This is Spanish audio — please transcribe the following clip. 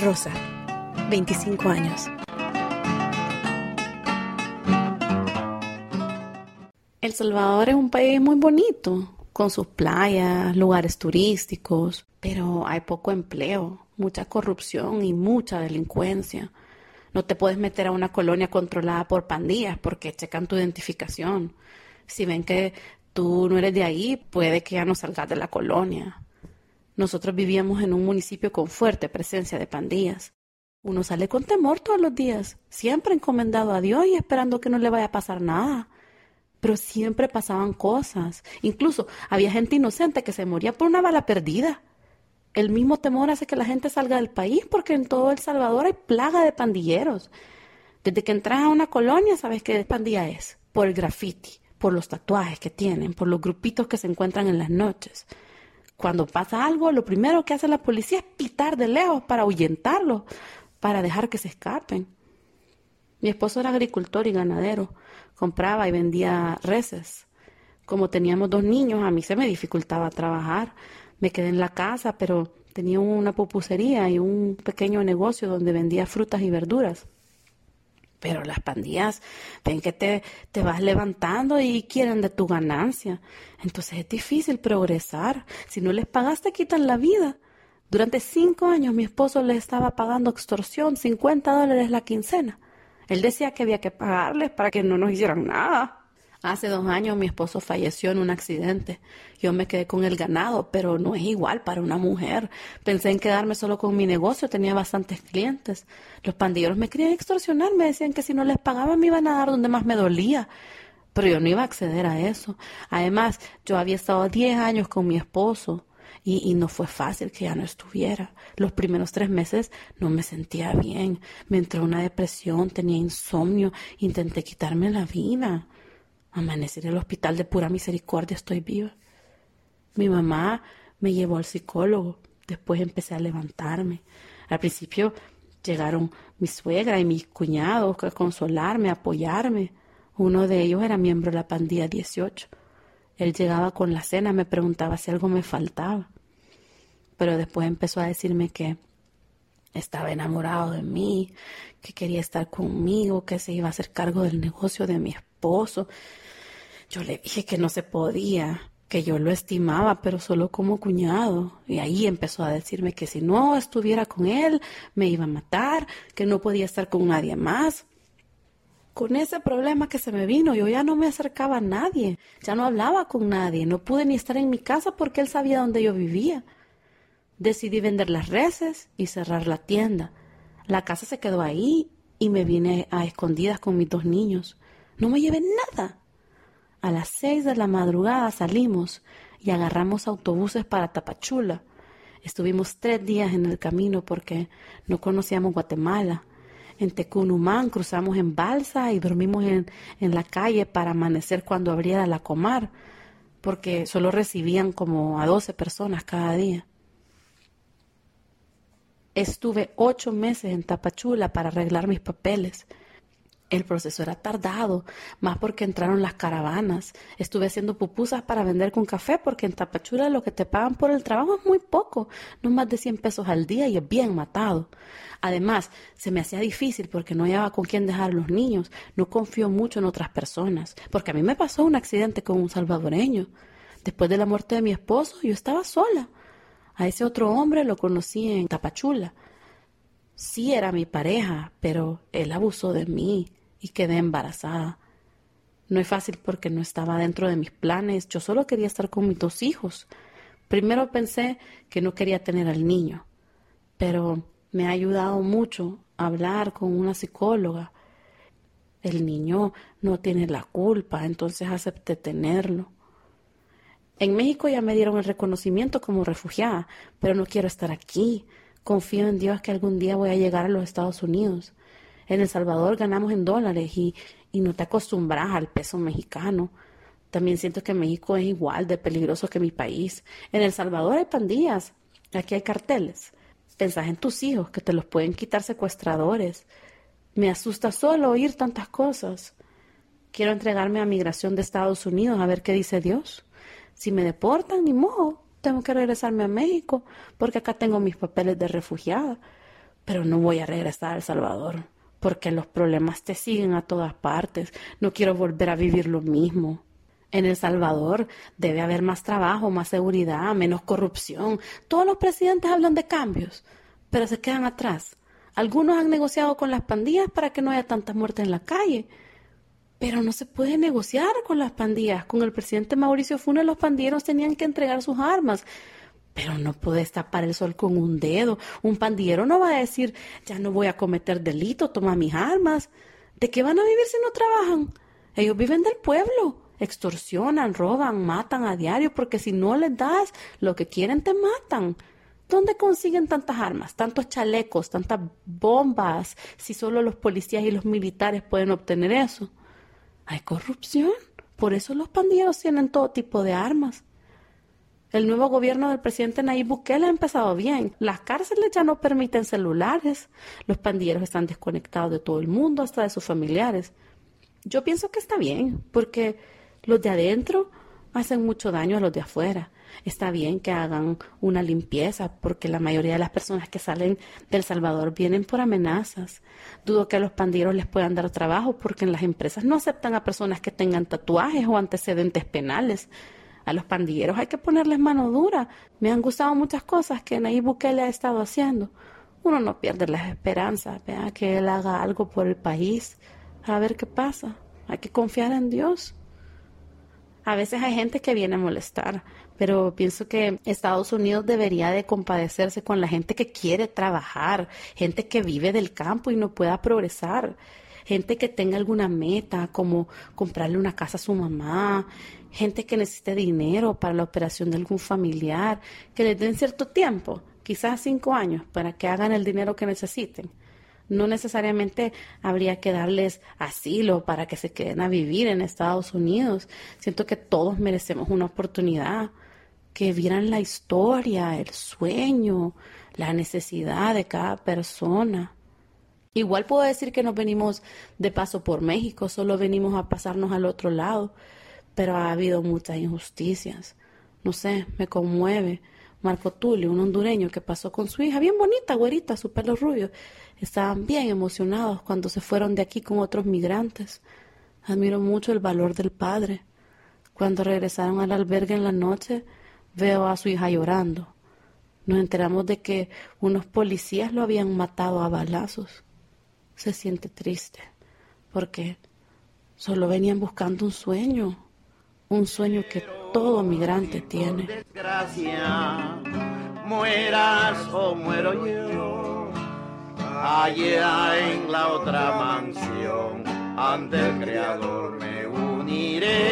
Rosa, 25 años. El Salvador es un país muy bonito, con sus playas, lugares turísticos, pero hay poco empleo, mucha corrupción y mucha delincuencia. No te puedes meter a una colonia controlada por pandillas porque checan tu identificación. Si ven que tú no eres de ahí, puede que ya no salgas de la colonia. Nosotros vivíamos en un municipio con fuerte presencia de pandillas. Uno sale con temor todos los días, siempre encomendado a Dios y esperando que no le vaya a pasar nada. Pero siempre pasaban cosas. Incluso había gente inocente que se moría por una bala perdida. El mismo temor hace que la gente salga del país porque en todo El Salvador hay plaga de pandilleros. Desde que entras a una colonia sabes qué pandilla es. Por el graffiti, por los tatuajes que tienen, por los grupitos que se encuentran en las noches. Cuando pasa algo, lo primero que hace la policía es pitar de lejos para ahuyentarlos, para dejar que se escapen. Mi esposo era agricultor y ganadero, compraba y vendía reses. Como teníamos dos niños, a mí se me dificultaba trabajar. Me quedé en la casa, pero tenía una pupusería y un pequeño negocio donde vendía frutas y verduras. Pero las pandillas ven que te, te vas levantando y quieren de tu ganancia. Entonces es difícil progresar. Si no les pagas, te quitan la vida. Durante cinco años mi esposo le estaba pagando extorsión, 50 dólares la quincena. Él decía que había que pagarles para que no nos hicieran nada. Hace dos años mi esposo falleció en un accidente. Yo me quedé con el ganado, pero no es igual para una mujer. Pensé en quedarme solo con mi negocio, tenía bastantes clientes. Los pandilleros me querían extorsionar, me decían que si no les pagaba me iban a dar donde más me dolía. Pero yo no iba a acceder a eso. Además, yo había estado diez años con mi esposo. Y, y, no fue fácil que ya no estuviera. Los primeros tres meses no me sentía bien. Me entró una depresión, tenía insomnio, intenté quitarme la vida. Amanecer en el hospital de pura misericordia, estoy viva. Mi mamá me llevó al psicólogo, después empecé a levantarme. Al principio llegaron mi suegra y mis cuñados a consolarme, a apoyarme. Uno de ellos era miembro de la pandilla 18. Él llegaba con la cena, me preguntaba si algo me faltaba. Pero después empezó a decirme que estaba enamorado de mí, que quería estar conmigo, que se iba a hacer cargo del negocio de mi esposo. Yo le dije que no se podía, que yo lo estimaba, pero solo como cuñado. Y ahí empezó a decirme que si no estuviera con él, me iba a matar, que no podía estar con nadie más. Con ese problema que se me vino, yo ya no me acercaba a nadie, ya no hablaba con nadie, no pude ni estar en mi casa porque él sabía dónde yo vivía. Decidí vender las reses y cerrar la tienda. La casa se quedó ahí y me vine a escondidas con mis dos niños. No me llevé nada. A las seis de la madrugada salimos y agarramos autobuses para Tapachula. Estuvimos tres días en el camino porque no conocíamos Guatemala. En Tecunumán cruzamos en balsa y dormimos en, en la calle para amanecer cuando abriera la comar, porque solo recibían como a doce personas cada día. Estuve ocho meses en Tapachula para arreglar mis papeles el proceso era tardado, más porque entraron las caravanas. Estuve haciendo pupusas para vender con café porque en Tapachula lo que te pagan por el trabajo es muy poco, no más de 100 pesos al día y es bien matado. Además, se me hacía difícil porque no llevaba con quién dejar a los niños, no confío mucho en otras personas, porque a mí me pasó un accidente con un salvadoreño. Después de la muerte de mi esposo, yo estaba sola. A ese otro hombre lo conocí en Tapachula. Sí era mi pareja, pero él abusó de mí y quedé embarazada. No es fácil porque no estaba dentro de mis planes, yo solo quería estar con mis dos hijos. Primero pensé que no quería tener al niño, pero me ha ayudado mucho hablar con una psicóloga. El niño no tiene la culpa, entonces acepté tenerlo. En México ya me dieron el reconocimiento como refugiada, pero no quiero estar aquí. Confío en Dios que algún día voy a llegar a los Estados Unidos. En El Salvador ganamos en dólares y, y no te acostumbras al peso mexicano. También siento que México es igual de peligroso que mi país. En El Salvador hay pandillas, aquí hay carteles. Pensás en tus hijos, que te los pueden quitar secuestradores. Me asusta solo oír tantas cosas. Quiero entregarme a migración de Estados Unidos a ver qué dice Dios. Si me deportan, ni modo, tengo que regresarme a México, porque acá tengo mis papeles de refugiada pero no voy a regresar a El Salvador, porque los problemas te siguen a todas partes. No quiero volver a vivir lo mismo. En El Salvador debe haber más trabajo, más seguridad, menos corrupción. Todos los presidentes hablan de cambios, pero se quedan atrás. Algunos han negociado con las pandillas para que no haya tantas muertes en la calle. Pero no se puede negociar con las pandillas. Con el presidente Mauricio Funes los pandilleros tenían que entregar sus armas. Pero no puedes tapar el sol con un dedo. Un pandillero no va a decir, ya no voy a cometer delito, toma mis armas. ¿De qué van a vivir si no trabajan? Ellos viven del pueblo. Extorsionan, roban, matan a diario, porque si no les das lo que quieren, te matan. ¿Dónde consiguen tantas armas, tantos chalecos, tantas bombas, si solo los policías y los militares pueden obtener eso? Hay corrupción. Por eso los pandilleros tienen todo tipo de armas. El nuevo gobierno del presidente Nayib Bukele ha empezado bien. Las cárceles ya no permiten celulares. Los pandilleros están desconectados de todo el mundo, hasta de sus familiares. Yo pienso que está bien, porque los de adentro hacen mucho daño a los de afuera. Está bien que hagan una limpieza, porque la mayoría de las personas que salen del Salvador vienen por amenazas. Dudo que a los pandilleros les puedan dar trabajo, porque en las empresas no aceptan a personas que tengan tatuajes o antecedentes penales. A los pandilleros hay que ponerles mano dura. Me han gustado muchas cosas que Nayib Bukele ha estado haciendo. Uno no pierde las esperanzas, vea que él haga algo por el país. A ver qué pasa. Hay que confiar en Dios. A veces hay gente que viene a molestar, pero pienso que Estados Unidos debería de compadecerse con la gente que quiere trabajar, gente que vive del campo y no pueda progresar, gente que tenga alguna meta como comprarle una casa a su mamá, gente que necesite dinero para la operación de algún familiar, que les den cierto tiempo, quizás cinco años, para que hagan el dinero que necesiten. No necesariamente habría que darles asilo para que se queden a vivir en Estados Unidos. Siento que todos merecemos una oportunidad, que vieran la historia, el sueño, la necesidad de cada persona. Igual puedo decir que no venimos de paso por México, solo venimos a pasarnos al otro lado, pero ha habido muchas injusticias. No sé, me conmueve Marco Tulio, un hondureño que pasó con su hija, bien bonita, güerita, su pelo rubio. Estaban bien emocionados cuando se fueron de aquí con otros migrantes. Admiro mucho el valor del padre. Cuando regresaron al albergue en la noche, veo a su hija llorando. Nos enteramos de que unos policías lo habían matado a balazos se siente triste porque solo venían buscando un sueño, un sueño que todo migrante tiene. Desgracia, mueras o muero yo, allá en la otra mansión, ante el Creador me uniré.